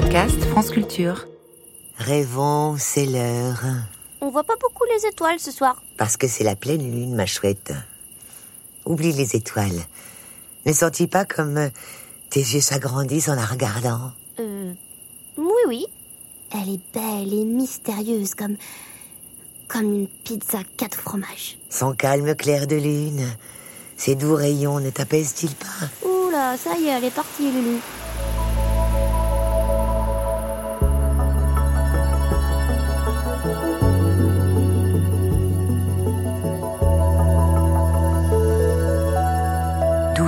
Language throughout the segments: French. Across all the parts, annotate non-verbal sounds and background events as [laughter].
podcast France Culture. Rêvons, c'est l'heure. On voit pas beaucoup les étoiles ce soir. Parce que c'est la pleine lune, ma chouette. Oublie les étoiles. Ne sens-tu pas comme euh, tes yeux s'agrandissent en la regardant? Euh. Oui, oui. Elle est belle et mystérieuse comme. comme une pizza quatre fromages. Son calme clair de lune, ses doux rayons ne t'apaisent-ils pas? Oula, ça y est, elle est partie, Lulu.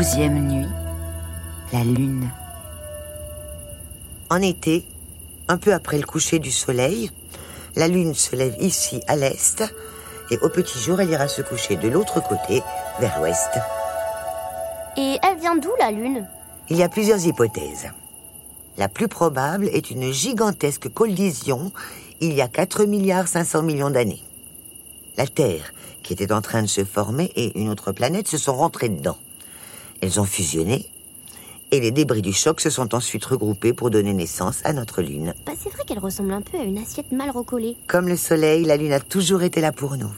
Douzième nuit. La lune. En été, un peu après le coucher du soleil, la lune se lève ici à l'est et au petit jour elle ira se coucher de l'autre côté, vers l'ouest. Et elle vient d'où, la lune? Il y a plusieurs hypothèses. La plus probable est une gigantesque collision il y a 4 milliards 500 millions d'années. La Terre, qui était en train de se former, et une autre planète se sont rentrées dedans. Elles ont fusionné, et les débris du choc se sont ensuite regroupés pour donner naissance à notre Lune. Bah, c'est vrai qu'elle ressemble un peu à une assiette mal recollée. Comme le Soleil, la Lune a toujours été là pour nous.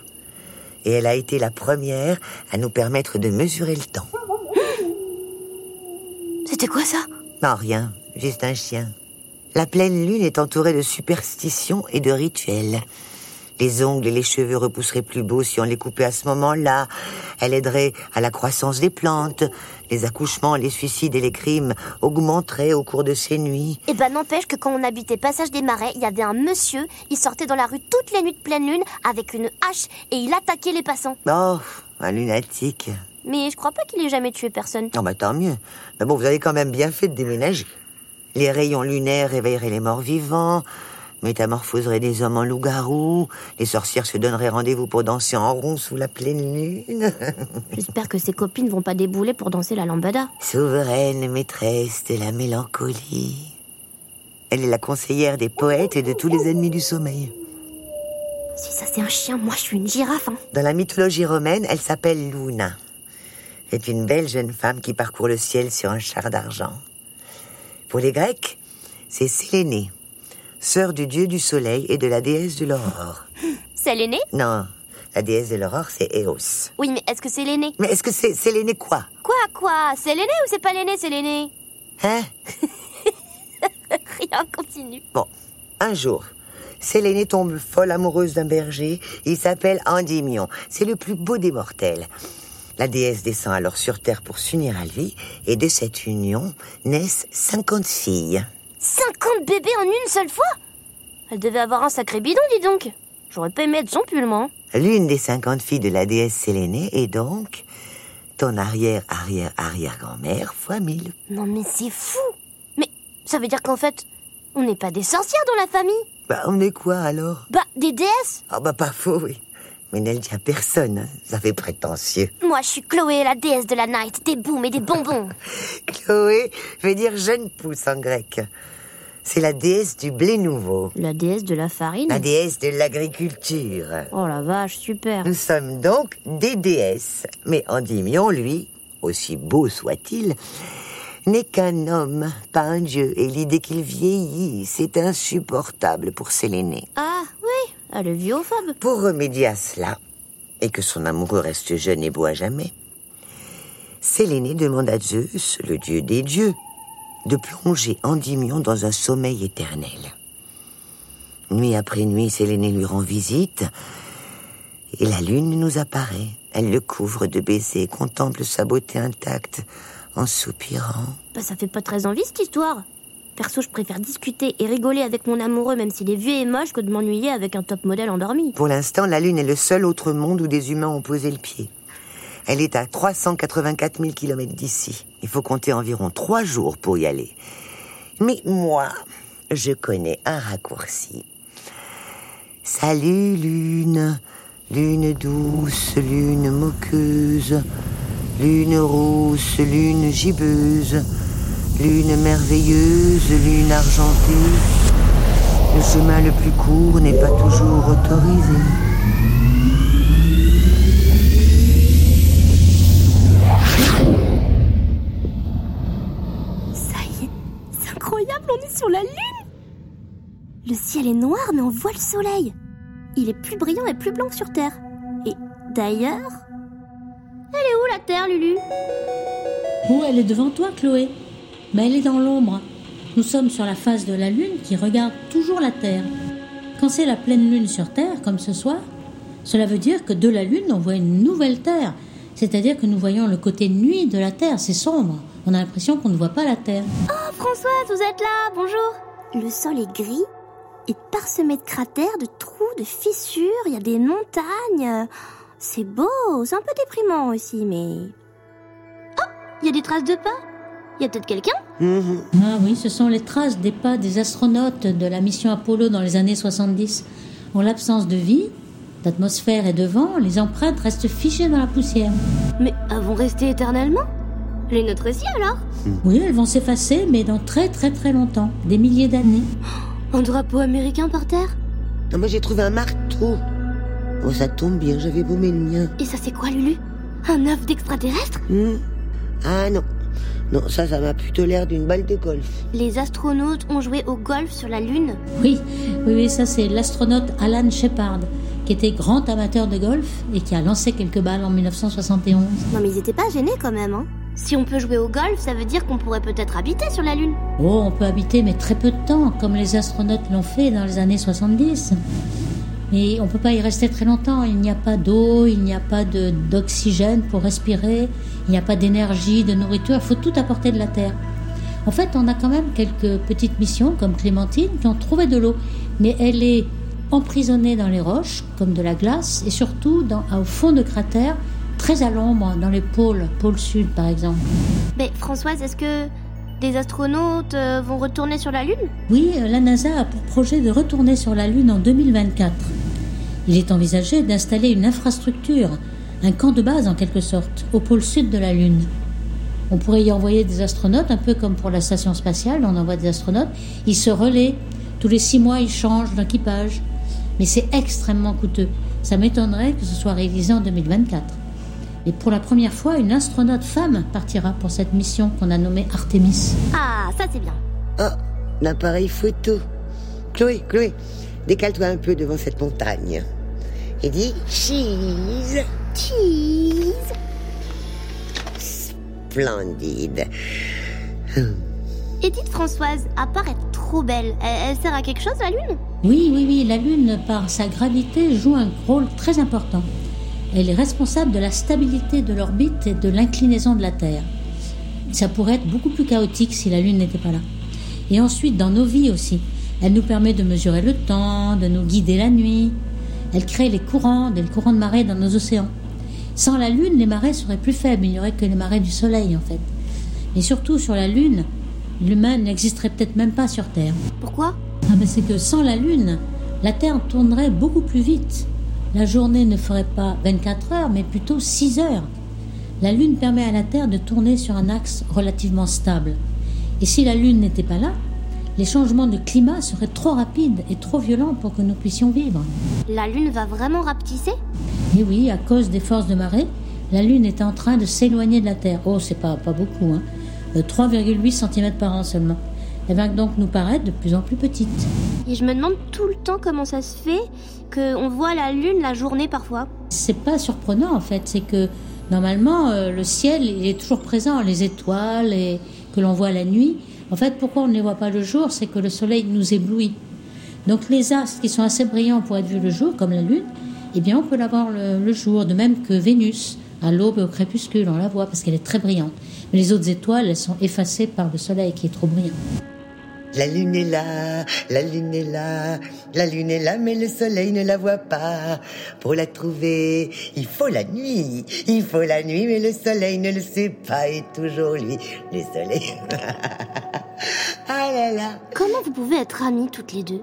Et elle a été la première à nous permettre de mesurer le temps. [gasps] C'était quoi ça? Non, rien, juste un chien. La pleine lune est entourée de superstitions et de rituels. Les ongles et les cheveux repousseraient plus beaux si on les coupait à ce moment-là. Elle aiderait à la croissance des plantes. Les accouchements, les suicides et les crimes augmenteraient au cours de ces nuits. Eh ben n'empêche que quand on habitait Passage des Marais, il y avait un monsieur, il sortait dans la rue toutes les nuits de pleine lune avec une hache et il attaquait les passants. Oh, un lunatique. Mais je crois pas qu'il ait jamais tué personne. Non, bah tant mieux. Mais bon, vous avez quand même bien fait de déménager. Les rayons lunaires réveilleraient les morts vivants, métamorphoseraient des hommes en loups-garous, les sorcières se donneraient rendez-vous pour danser en rond sous la pleine lune. [laughs] J'espère que ses copines vont pas débouler pour danser la lambada. Souveraine maîtresse de la mélancolie. Elle est la conseillère des poètes et de tous les ennemis du sommeil. Si ça c'est un chien, moi je suis une girafe. Hein. Dans la mythologie romaine, elle s'appelle Luna. C'est une belle jeune femme qui parcourt le ciel sur un char d'argent. Pour les Grecs, c'est Sélénée, sœur du dieu du soleil et de la déesse de l'aurore. [laughs] C'est l'aîné? Non, la déesse de l'aurore, c'est Eos. Oui, mais est-ce que c'est l'aîné? Mais est-ce que c'est Sélénée quoi? Quoi, quoi? C'est l'aîné ou c'est pas l'aîné, c'est l'aîné Hein? [laughs] Rien, continue. Bon, un jour, Sélénée tombe folle amoureuse d'un berger. Il s'appelle Endymion. C'est le plus beau des mortels. La déesse descend alors sur terre pour s'unir à lui, et de cette union naissent 50 filles. 50 bébés en une seule fois? Elle devait avoir un sacré bidon, dis donc. J'aurais pas aimé être son pull, moi. hein. L'une des 50 filles de la déesse Sélénée est donc ton arrière-arrière-arrière-grand-mère fois mille. Non, mais c'est fou Mais ça veut dire qu'en fait, on n'est pas des sorcières dans la famille Bah, on est quoi alors? Bah, des déesses Ah bah pas faux, oui. Mais ne le dis à personne, ça fait prétentieux. Moi, je suis Chloé, la déesse de la night, des booms et des bonbons. [laughs] Chloé veut dire jeune pousse en grec. C'est la déesse du blé nouveau, La déesse de la farine la déesse de l'agriculture. Oh la vache, super. Nous sommes donc des déesses. Mais Endymion, lui, aussi beau soit-il, n'est qu'un homme, pas un dieu. Et l'idée qu'il vieillit, c'est insupportable pour Sélénée. Ah, elle est viophobe. Pour remédier à cela, et que son amoureux reste jeune et beau à jamais, Sélénée demande à Zeus, le dieu des dieux, de plonger Endymion dans un sommeil éternel. Nuit après nuit, Sélénée lui rend visite, et la lune nous apparaît. Elle le couvre de baisers, contemple sa beauté intacte, en soupirant. Bah, ça fait pas très envie cette histoire. Perso, je préfère discuter et rigoler avec mon amoureux, même s'il est vieux et moche, que de m'ennuyer avec un top modèle endormi. Pour l'instant, la Lune est le seul autre monde où des humains ont posé le pied. Elle est à 384 000 kilomètres d'ici. Il faut compter environ trois jours pour y aller. Mais moi, je connais un raccourci. Salut Lune, Lune douce, Lune moqueuse, Lune rousse, Lune gibbeuse, Lune merveilleuse, Lune argentée. Le chemin le plus court n'est pas toujours autorisé. Ça y est, c'est incroyable, on est sur la Lune Le ciel est noir, mais on voit le soleil. Il est plus brillant et plus blanc que sur Terre. Et d'ailleurs. Elle est où la Terre, Lulu? Oh, elle est devant toi, Chloé? Mais elle est dans l'ombre. Nous sommes sur la face de la Lune qui regarde toujours la Terre. Quand c'est la pleine Lune sur Terre, comme ce soir, cela veut dire que de la Lune, on voit une nouvelle Terre. C'est-à-dire que nous voyons le côté nuit de la Terre. C'est sombre. On a l'impression qu'on ne voit pas la Terre. Oh, Françoise, vous êtes là, bonjour. Le sol est gris et parsemé de cratères, de trous, de fissures. Il y a des montagnes. C'est beau, c'est un peu déprimant aussi, mais. Oh, il y a des traces de pas. Il y a peut-être quelqu'un Mhm. Ah oui, ce sont les traces des pas des astronautes de la mission Apollo dans les années 70. En l'absence de vie, d'atmosphère et de vent, les empreintes restent fichées dans la poussière. Mais elles vont rester éternellement Les nôtres aussi alors Oui, elles vont s'effacer, mais dans très très très longtemps, des milliers d'années. [gasps] Un drapeau américain par terre Non, moi j'ai trouvé un marteau. Oh, ça tombe bien, j'avais paumé le mien. Et ça c'est quoi, Lulu? Un œuf d'extraterrestre? Hmm. Ah non. Non, ça, ça m'a plutôt l'air d'une balle de golf. Les astronautes ont joué au golf sur la Lune Oui, oui, oui, ça c'est l'astronaute Alan Shepard, qui était grand amateur de golf et qui a lancé quelques balles en 1971. Non mais ils étaient pas gênés quand même, hein Si on peut jouer au golf, ça veut dire qu'on pourrait peut-être habiter sur la Lune. Oh, on peut habiter, mais très peu de temps, comme les astronautes l'ont fait dans les années 70. Mais on peut pas y rester très longtemps. Il n'y a pas d'eau, il n'y a pas d'oxygène pour respirer, il n'y a pas d'énergie, de nourriture. Il faut tout apporter de la Terre. En fait, on a quand même quelques petites missions, comme Clémentine, qui ont trouvé de l'eau. Mais elle est emprisonnée dans les roches, comme de la glace, et surtout dans, au fond de cratères, très à l'ombre, dans les pôles, pôle sud par exemple. Mais Françoise, est-ce que des astronautes euh, vont retourner sur la Lune? Oui, euh, la NASA a pour projet de retourner sur la Lune en 2024. Il est envisagé d'installer une infrastructure, un camp de base en quelque sorte, au pôle sud de la Lune. On pourrait y envoyer des astronautes, un peu comme pour la station spatiale, on envoie des astronautes. Ils se relaient, tous les six mois ils changent d'équipage. Mais c'est extrêmement coûteux. Ça m'étonnerait que ce soit réalisé en 2024. Et pour la première fois, une astronaute femme partira pour cette mission qu'on a nommée Artemis. Ah, ça c'est bien. Oh, l'appareil photo. Chloé, Chloé, décale-toi un peu devant cette montagne. Et dis cheese. Cheese Splendide. Et dites Françoise, à part être trop belle, elle, elle sert à quelque chose la Lune? Oui, oui, oui, la Lune, par sa gravité, joue un rôle très important. Elle est responsable de la stabilité de l'orbite et de l'inclinaison de la Terre. Ça pourrait être beaucoup plus chaotique si la Lune n'était pas là. Et ensuite, dans nos vies aussi, elle nous permet de mesurer le temps, de nous guider la nuit. Elle crée les courants, des courants de marée dans nos océans. Sans la Lune, les marées seraient plus faibles, il n'y aurait que les marées du Soleil en fait. Et surtout sur la Lune, l'humain n'existerait peut-être même pas sur Terre. Pourquoi? Ah ben c'est que sans la Lune, la Terre tournerait beaucoup plus vite. La journée ne ferait pas 24 heures, mais plutôt 6 heures. La Lune permet à la Terre de tourner sur un axe relativement stable. Et si la Lune n'était pas là, les changements de climat seraient trop rapides et trop violents pour que nous puissions vivre. La Lune va vraiment rapetisser? Et oui, à cause des forces de marée, la Lune est en train de s'éloigner de la Terre. Oh, c'est pas, pas beaucoup, hein. Euh, 3,8 cm par an seulement. Elle va donc nous paraître de plus en plus petite. Et je me demande tout le temps comment ça se fait qu'on voit la Lune la journée parfois. C'est pas surprenant en fait, c'est que normalement euh, le ciel il est toujours présent, les étoiles et que l'on voit la nuit. En fait, pourquoi on ne les voit pas le jour, c'est que le soleil nous éblouit. Donc les astres qui sont assez brillants pour être vus le jour, comme la lune, eh bien on peut la voir le, le jour, de même que Vénus, à l'aube et au crépuscule, on la voit parce qu'elle est très brillante. Mais les autres étoiles, elles sont effacées par le soleil qui est trop brillant. La lune est là, la lune est là, la lune est là, mais le soleil ne la voit pas. Pour la trouver, il faut la nuit, il faut la nuit, mais le soleil ne le sait pas, et toujours lui, le soleil. [laughs] ah là là. Comment vous pouvez être amies toutes les deux?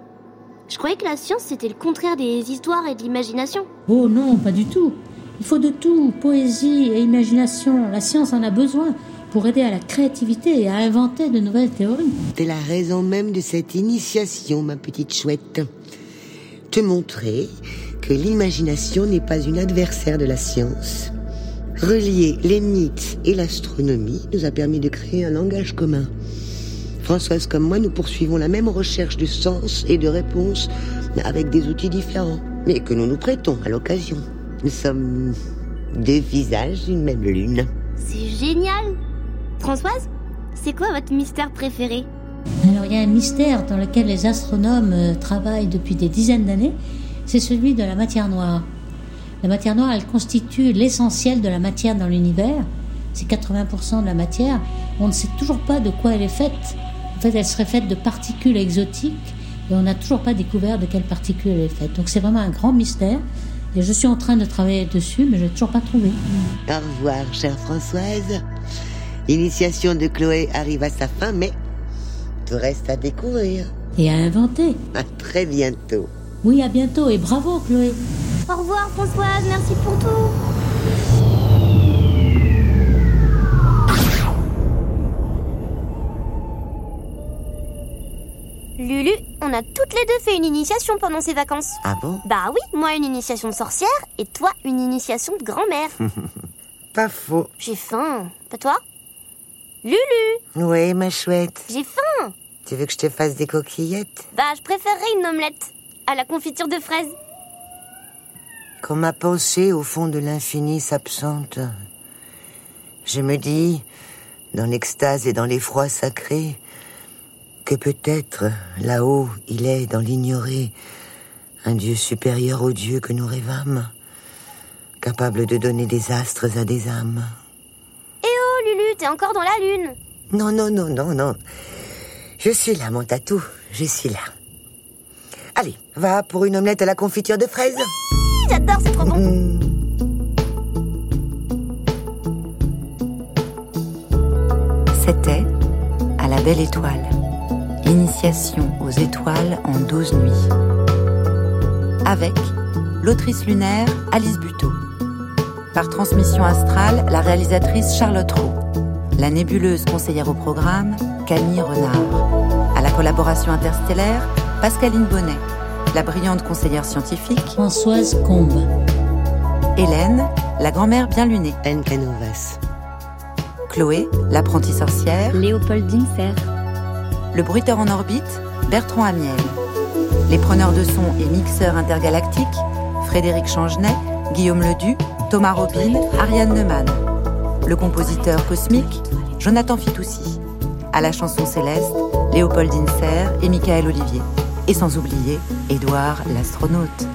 Je croyais que la science c'était le contraire des histoires et de l'imagination. Oh non, pas du tout. Il faut de tout, poésie et imagination. La science en a besoin pour aider à la créativité et à inventer de nouvelles théories. C'est la raison même de cette initiation, ma petite chouette. Te montrer que l'imagination n'est pas une adversaire de la science. Relier les mythes et l'astronomie nous a permis de créer un langage commun. Françoise comme moi, nous poursuivons la même recherche de sens et de réponse avec des outils différents, mais que nous nous prêtons à l'occasion. Nous sommes deux visages d'une même lune. C'est génial Françoise, c'est quoi votre mystère préféré Alors il y a un mystère dans lequel les astronomes euh, travaillent depuis des dizaines d'années, c'est celui de la matière noire. La matière noire, elle constitue l'essentiel de la matière dans l'univers. C'est 80% de la matière. On ne sait toujours pas de quoi elle est faite. En fait, elle serait faite de particules exotiques et on n'a toujours pas découvert de quelles particules elle est faite. Donc c'est vraiment un grand mystère. Et je suis en train de travailler dessus, mais je n'ai toujours pas trouvé. Au revoir, chère Françoise. L'initiation de Chloé arrive à sa fin, mais tout reste à découvrir. Et à inventer. À très bientôt. Oui, à bientôt et bravo, Chloé. Au revoir Françoise, merci pour tout. Lulu, on a toutes les deux fait une initiation pendant ces vacances. Ah bon? Bah oui, moi une initiation de sorcière et toi une initiation de grand-mère. [laughs] Pas faux. J'ai faim. Pas toi? Lulu, Oui, ma chouette. j'ai faim. Tu veux que je te fasse des coquillettes? Bah, je préférerais une omelette à la confiture de fraises. Quand ma pensée au fond de l'infini s'absente, je me dis, dans l'extase et dans l'effroi sacré, que peut-être là-haut il est dans l'ignoré, un Dieu supérieur au Dieu que nous rêvâmes, capable de donner des astres à des âmes. T'es encore dans la lune. Non, non, non, non, non. Je suis là, mon tatou, je suis là. Allez, va pour une omelette à la confiture de fraises. J'adore, c'est trop bon. Mmh. C'était À la belle étoile. Initiation aux étoiles en 12 nuits. Avec l'autrice lunaire Alice Buteau. Par transmission astrale, la réalisatrice Charlotte Roux. La nébuleuse conseillère au programme, Camille Renard. À la collaboration interstellaire, Pascaline Bonnet. La brillante conseillère scientifique, Françoise Combe. Hélène, la grand-mère bien lunée. Anne Canovas. Chloé, l'apprentie sorcière. Léopoldine Serre. Le bruiteur en orbite, Bertrand Amiel. Les preneurs de son et mixeurs intergalactiques, Frédéric Changenet, Guillaume Ledu, Thomas Robin, Ariane Neumann. Le compositeur cosmique, Jonathan Fitoussi. À la chanson céleste, Léopoldine Serre et Michael Olivier. Et sans oublier, Édouard l'astronaute.